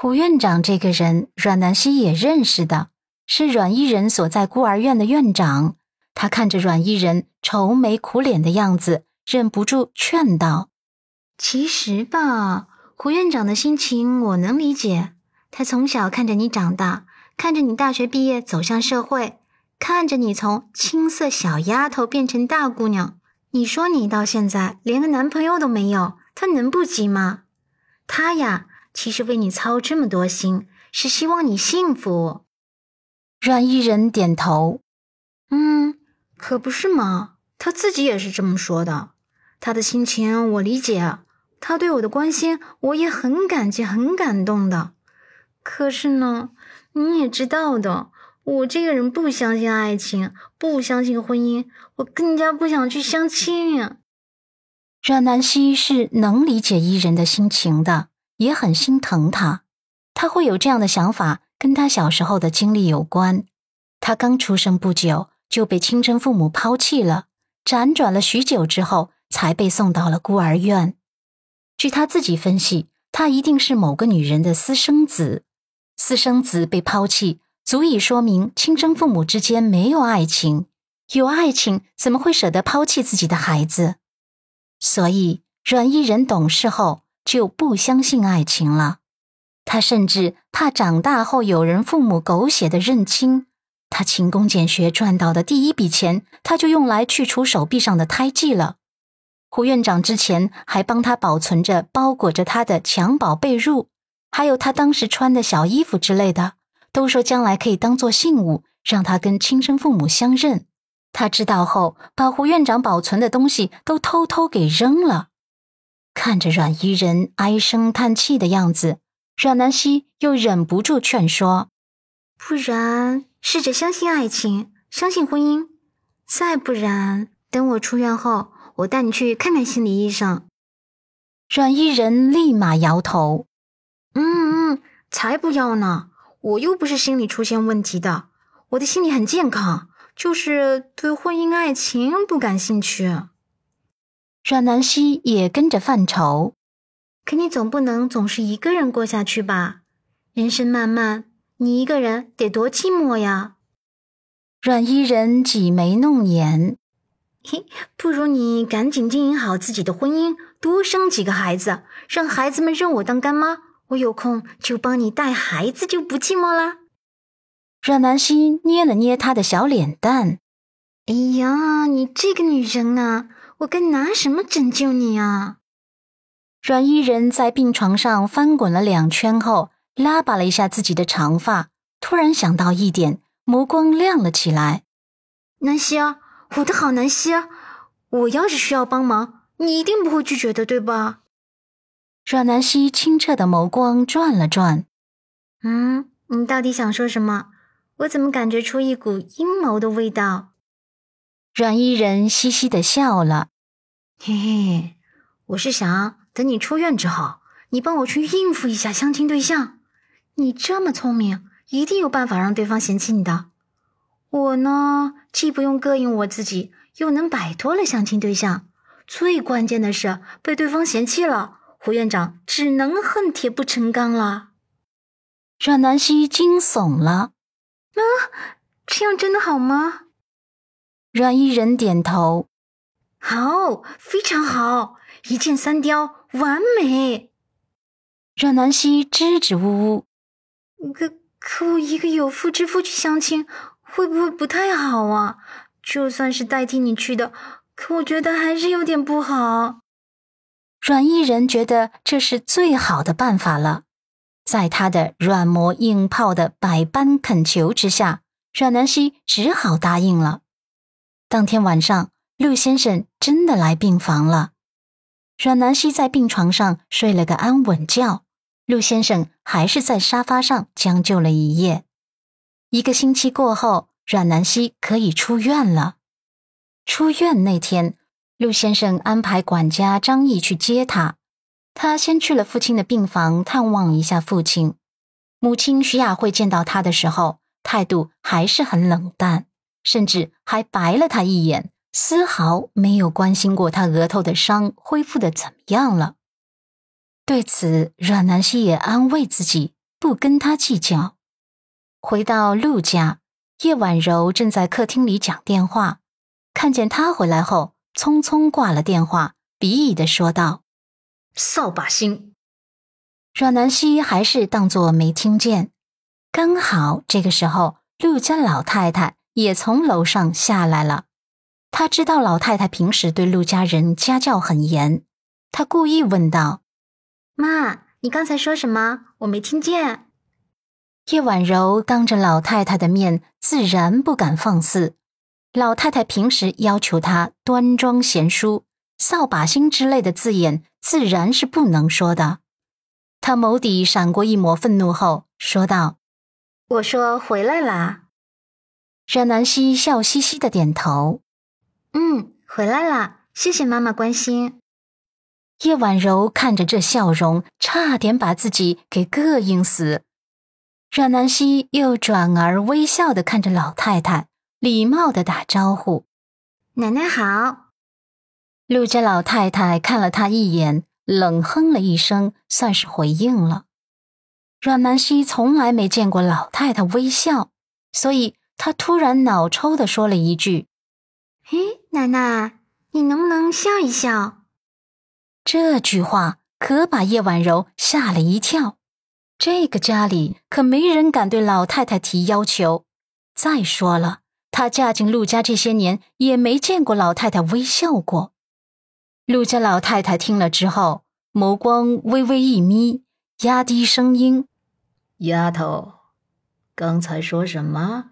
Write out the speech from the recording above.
胡院长这个人，阮南希也认识的，是阮依人所在孤儿院的院长。他看着阮依人愁眉苦脸的样子，忍不住劝道：“其实吧，胡院长的心情我能理解。他从小看着你长大，看着你大学毕业走向社会，看着你从青涩小丫头变成大姑娘。你说你到现在连个男朋友都没有，他能不急吗？他呀。”其实为你操这么多心，是希望你幸福。阮依人点头，嗯，可不是嘛。他自己也是这么说的。他的心情我理解，他对我的关心我也很感激、很感动的。可是呢，你也知道的，我这个人不相信爱情，不相信婚姻，我更加不想去相亲。阮南希是能理解伊人的心情的。也很心疼他，他会有这样的想法，跟他小时候的经历有关。他刚出生不久就被亲生父母抛弃了，辗转了许久之后才被送到了孤儿院。据他自己分析，他一定是某个女人的私生子。私生子被抛弃，足以说明亲生父母之间没有爱情。有爱情，怎么会舍得抛弃自己的孩子？所以阮依人懂事后。就不相信爱情了，他甚至怕长大后有人父母狗血的认亲。他勤工俭学赚到的第一笔钱，他就用来去除手臂上的胎记了。胡院长之前还帮他保存着包裹着他的襁褓被褥，还有他当时穿的小衣服之类的，都说将来可以当做信物，让他跟亲生父母相认。他知道后，把胡院长保存的东西都偷偷给扔了。看着阮依人唉声叹气的样子，阮南希又忍不住劝说：“不然试着相信爱情，相信婚姻；再不然，等我出院后，我带你去看看心理医生。”阮依人立马摇头：“嗯嗯，才不要呢！我又不是心理出现问题的，我的心理很健康，就是对婚姻爱情不感兴趣。”阮南希也跟着犯愁，可你总不能总是一个人过下去吧？人生漫漫，你一个人得多寂寞呀！阮伊人挤眉弄眼，嘿，不如你赶紧经营好自己的婚姻，多生几个孩子，让孩子们认我当干妈，我有空就帮你带孩子，就不寂寞啦。阮南希捏了捏他的小脸蛋，哎呀，你这个女人啊！我该拿什么拯救你啊？阮依人在病床上翻滚了两圈后，拉拔了一下自己的长发，突然想到一点，眸光亮了起来。南希啊，我的好南希啊，我要是需要帮忙，你一定不会拒绝的，对吧？阮南希清澈的眸光转了转，嗯，你到底想说什么？我怎么感觉出一股阴谋的味道？阮伊人嘻嘻的笑了，嘿嘿，我是想等你出院之后，你帮我去应付一下相亲对象。你这么聪明，一定有办法让对方嫌弃你的。我呢，既不用膈应我自己，又能摆脱了相亲对象。最关键的是，被对方嫌弃了，胡院长只能恨铁不成钢了。阮南希惊悚了，啊，这样真的好吗？阮伊人点头，好，非常好，一箭三雕，完美。阮南希支支吾吾，可可我一个有妇之夫去相亲，会不会不太好啊？就算是代替你去的，可我觉得还是有点不好。阮伊人觉得这是最好的办法了，在他的软磨硬泡的百般恳求之下，阮南希只好答应了。当天晚上，陆先生真的来病房了。阮南希在病床上睡了个安稳觉，陆先生还是在沙发上将就了一夜。一个星期过后，阮南希可以出院了。出院那天，陆先生安排管家张毅去接他。他先去了父亲的病房探望一下父亲。母亲徐雅慧见到他的时候，态度还是很冷淡。甚至还白了他一眼，丝毫没有关心过他额头的伤恢复的怎么样了。对此，阮南希也安慰自己，不跟他计较。回到陆家，叶婉柔正在客厅里讲电话，看见他回来后，匆匆挂了电话，鄙夷的说道：“扫把星。”阮南希还是当作没听见。刚好这个时候，陆家老太太也从楼上下来了。他知道老太太平时对陆家人家教很严，他故意问道：“妈，你刚才说什么？我没听见。”叶婉柔当着老太太的面，自然不敢放肆。老太太平时要求她端庄贤淑，“扫把星”之类的字眼自然是不能说的。她眸底闪过一抹愤怒后，说道：“我说回来啦。”冉南希笑嘻嘻的点头：“嗯，回来了，谢谢妈妈关心。”叶婉柔看着这笑容，差点把自己给膈应死。阮南希又转而微笑的看着老太太，礼貌的打招呼：“奶奶好。”陆家老太太看了她一眼，冷哼了一声，算是回应了。阮南希从来没见过老太太微笑，所以她突然脑抽的说了一句：“嘿，奶奶，你能不能笑一笑？”这句话可把叶婉柔吓了一跳。这个家里可没人敢对老太太提要求。再说了，她嫁进陆家这些年，也没见过老太太微笑过。陆家老太太听了之后，眸光微微一眯，压低声音：“丫头，刚才说什么？”